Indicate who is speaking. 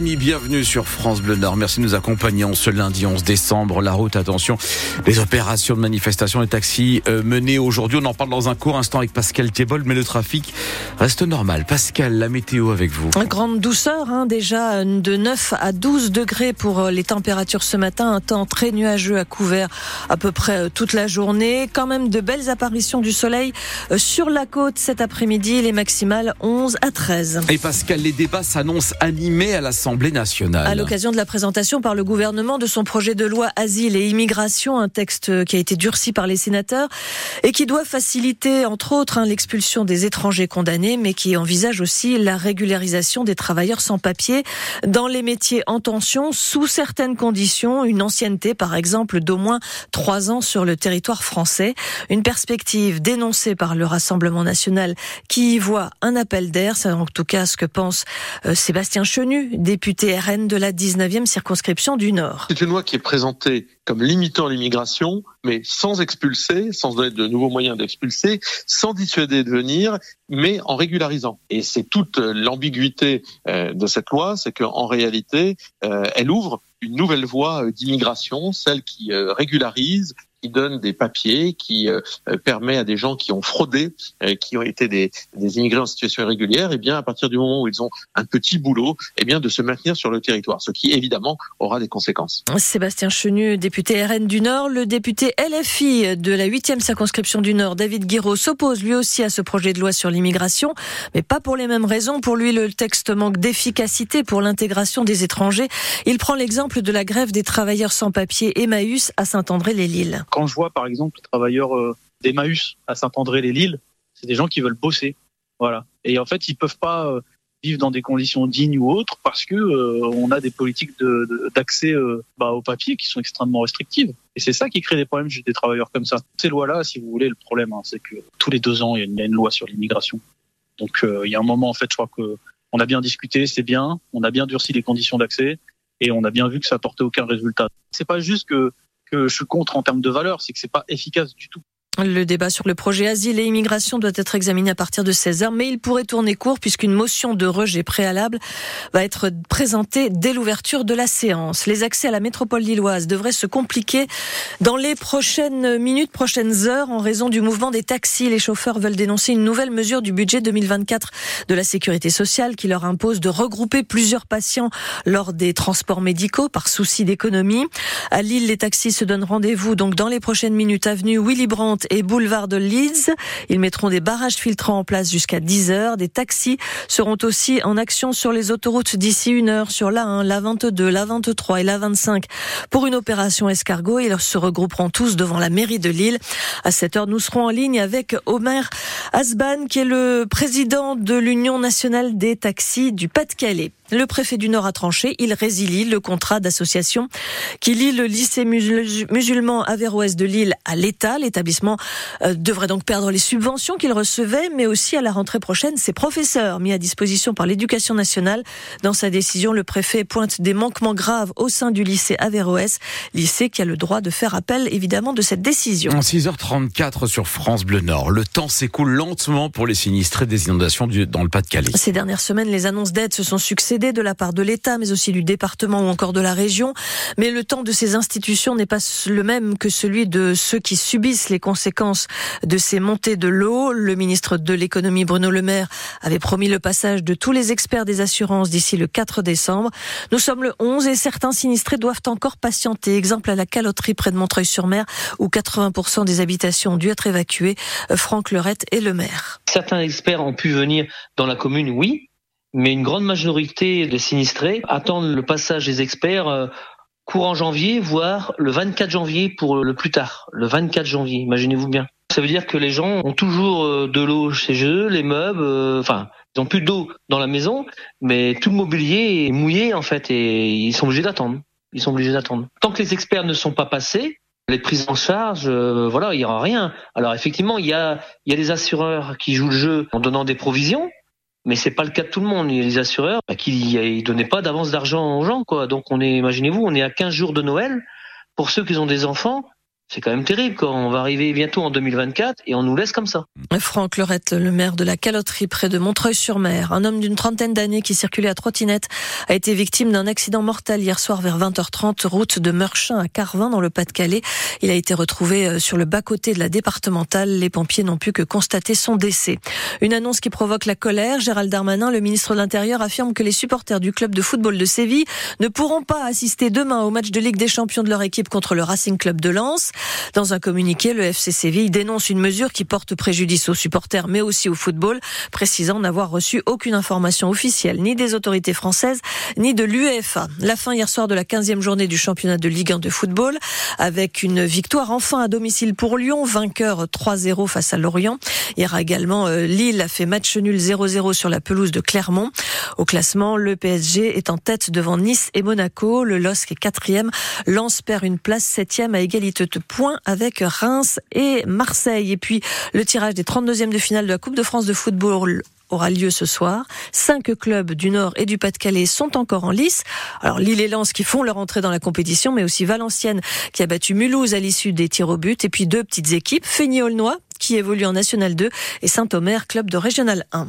Speaker 1: Bienvenue sur France Bleu Nord. Merci de nous accompagner ce lundi 11 décembre. La route, attention, les opérations de manifestation des taxis euh, menées aujourd'hui. On en parle dans un court instant avec Pascal Thiebol, mais le trafic reste normal. Pascal, la météo avec vous.
Speaker 2: Grande douceur, hein, déjà de 9 à 12 degrés pour euh, les températures ce matin. Un temps très nuageux à couvert à peu près euh, toute la journée. Quand même de belles apparitions du soleil sur la côte cet après-midi. Les maximales 11 à 13.
Speaker 1: Et Pascal, les débats s'annoncent animés à la
Speaker 2: À l'occasion de la présentation par le gouvernement de son projet de loi Asile et Immigration, un texte qui a été durci par les sénateurs et qui doit faciliter, entre autres, hein, l'expulsion des étrangers condamnés, mais qui envisage aussi la régularisation des travailleurs sans papier dans les métiers en tension, sous certaines conditions, une ancienneté, par exemple, d'au moins trois ans sur le territoire français. Une perspective dénoncée par le Rassemblement national qui y voit un appel d'air. C'est en tout cas ce que pense euh, Sébastien Chenu, député RN de la 19e circonscription du Nord.
Speaker 3: C'est une loi qui est présentée comme limitant l'immigration, mais sans expulser, sans donner de nouveaux moyens d'expulser, sans dissuader de venir, mais en régularisant. Et c'est toute l'ambiguïté euh, de cette loi, c'est qu'en réalité, euh, elle ouvre une nouvelle voie euh, d'immigration, celle qui régularise, qui donne des papiers, qui euh, permet à des gens qui ont fraudé, euh, qui ont été des, des, immigrés en situation irrégulière, et eh bien à partir du moment où ils ont un petit boulot, eh bien de se maintenir sur le territoire, ce qui évidemment aura des conséquences.
Speaker 2: Sébastien Chenu, député RN du Nord, le député LFI de la 8e circonscription du Nord, David Guiraud, s'oppose lui aussi à ce projet de loi sur l'immigration, mais pas pour les mêmes raisons. Pour lui, le texte manque d'efficacité pour l'intégration des étrangers. Il prend l'exemple de la grève des travailleurs sans papier Emmaüs à Saint-André-les-Lilles.
Speaker 4: Quand je vois par exemple les travailleurs euh, d'Emmaüs à Saint-André-les-Lilles, c'est des gens qui veulent bosser. Voilà. Et en fait, ils peuvent pas euh, vivre dans des conditions dignes ou autres parce que euh, on a des politiques d'accès bah, au papier qui sont extrêmement restrictives. Et c'est ça qui crée des problèmes des travailleurs comme ça. Ces lois-là, si vous voulez, le problème, hein, c'est que tous les deux ans, il y, a une, loi sur l'immigration. Donc il y a un moment, en fait, je crois que on a bien discuté, c'est bien, on a bien durci les conditions d'accès et on a bien vu que ça apportait aucun résultat. C'est pas juste que que je suis contre en termes de valeur, c'est que c'est pas efficace du tout.
Speaker 2: Le débat sur le projet asile et immigration doit être examiné à partir de 16h, mais il pourrait tourner court puisqu'une motion de rejet préalable va être présentée dès l'ouverture de la séance. Les accès à la métropole lilloise devraient se compliquer dans les prochaines minutes, prochaines heures en raison du mouvement des taxis. Les chauffeurs veulent dénoncer une nouvelle mesure du budget 2024 de la sécurité sociale qui leur impose de regrouper plusieurs patients lors des transports médicaux par souci d'économie. À Lille, les taxis se donnent rendez-vous donc dans les prochaines minutes avenue Willy Brandt et boulevard de Leeds. Ils mettront des barrages filtrants en place jusqu'à 10 heures. Des taxis seront aussi en action sur les autoroutes d'ici une heure sur la 1, la 22, la 23 et la 25 pour une opération escargot. Ils se regrouperont tous devant la mairie de Lille. À cette heure, nous serons en ligne avec Omer Asban, qui est le président de l'Union nationale des taxis du Pas-de-Calais. Le préfet du Nord a tranché. Il résilie le contrat d'association qui lie le lycée musulman Averroès de Lille à l'État. L'établissement euh, devrait donc perdre les subventions qu'il recevait, mais aussi à la rentrée prochaine ses professeurs mis à disposition par l'éducation nationale. Dans sa décision, le préfet pointe des manquements graves au sein du lycée Averroès, lycée qui a le droit de faire appel évidemment de cette décision.
Speaker 1: En 6h34 sur France Bleu Nord, le temps s'écoule lentement pour les sinistrés des inondations dans le Pas-de-Calais.
Speaker 2: Ces dernières semaines, les annonces d'aide se sont succédées de la part de l'État, mais aussi du département ou encore de la région. Mais le temps de ces institutions n'est pas le même que celui de ceux qui subissent les conséquences de ces montées de l'eau. Le ministre de l'économie Bruno Le Maire avait promis le passage de tous les experts des assurances d'ici le 4 décembre. Nous sommes le 11 et certains sinistrés doivent encore patienter. Exemple à la caloterie près de Montreuil-sur-Mer où 80% des habitations ont dû être évacuées. Franck Lerette est le maire.
Speaker 5: Certains experts ont pu venir dans la commune, oui, mais une grande majorité de sinistrés attendent le passage des experts euh, courant janvier, voire le 24 janvier pour le plus tard. Le 24 janvier, imaginez-vous bien. Ça veut dire que les gens ont toujours euh, de l'eau chez eux, les meubles, euh, enfin, ils ont plus d'eau dans la maison, mais tout le mobilier est mouillé en fait et ils sont obligés d'attendre. Ils sont obligés d'attendre. Tant que les experts ne sont pas passés, les prises en charge, voilà, il y aura rien. Alors effectivement, il y a, y a des assureurs qui jouent le jeu en donnant des provisions, mais c'est pas le cas de tout le monde. Les assureurs bah, qui donnaient pas d'avance d'argent aux gens, quoi. Donc on est, imaginez-vous, on est à 15 jours de Noël. Pour ceux qui ont des enfants, C'est quand même terrible quand on va arriver bientôt en 2024 et on nous laisse comme ça.
Speaker 2: Franck Lorette, le maire de la Caloterie près de Montreuil-sur-Mer, un homme d'une trentaine d'années qui circulait à trottinette, a été victime d'un accident mortel hier soir vers 20h30, route de Meurchin à Carvin dans le Pas-de-Calais. Il a été retrouvé euh, sur le bas-côté de la départementale. Les pompiers n'ont pu que constater son décès. Une annonce qui provoque la colère. Gérald Darmanin, le ministre de l'Intérieur, affirme que les supporters du club de football de Séville ne pourront pas assister demain au match de Ligue des Champions de leur équipe contre le Racing Club de Lens. Dans un communiqué, le FC Séville dénonce une mesure qui porte préjudice aux supporters mais aussi au football, précisant n'avoir reçu aucune information officielle ni des autorités françaises ni de l'UEFA. La fin hier soir de la 15e journée du championnat de Ligue 1 de football avec une victoire enfin à domicile pour Lyon, vainqueur 3-0 face à Lorient. Hier également, euh, Lille a fait match nul 0-0 sur la pelouse de Clermont. Au classement, le PSG est en tête devant Nice et Monaco. Le LOSC est quatrième. Lens perd une place septième à égalité de points avec Reims et Marseille. Et puis le tirage des 32e de finale de la Coupe de France de football aura lieu ce soir. Cinq clubs du Nord et du Pas-de-Calais sont encore en lice. Alors Lille et Lens qui font leur entrée dans la compétition, mais aussi Valenciennes qui a battu Mulhouse à l'issue des tirs au but. Et puis deux petites équipes, Feigny-Aulnois qui évolue en National 2 et Saint-Omer, club de Régional 1.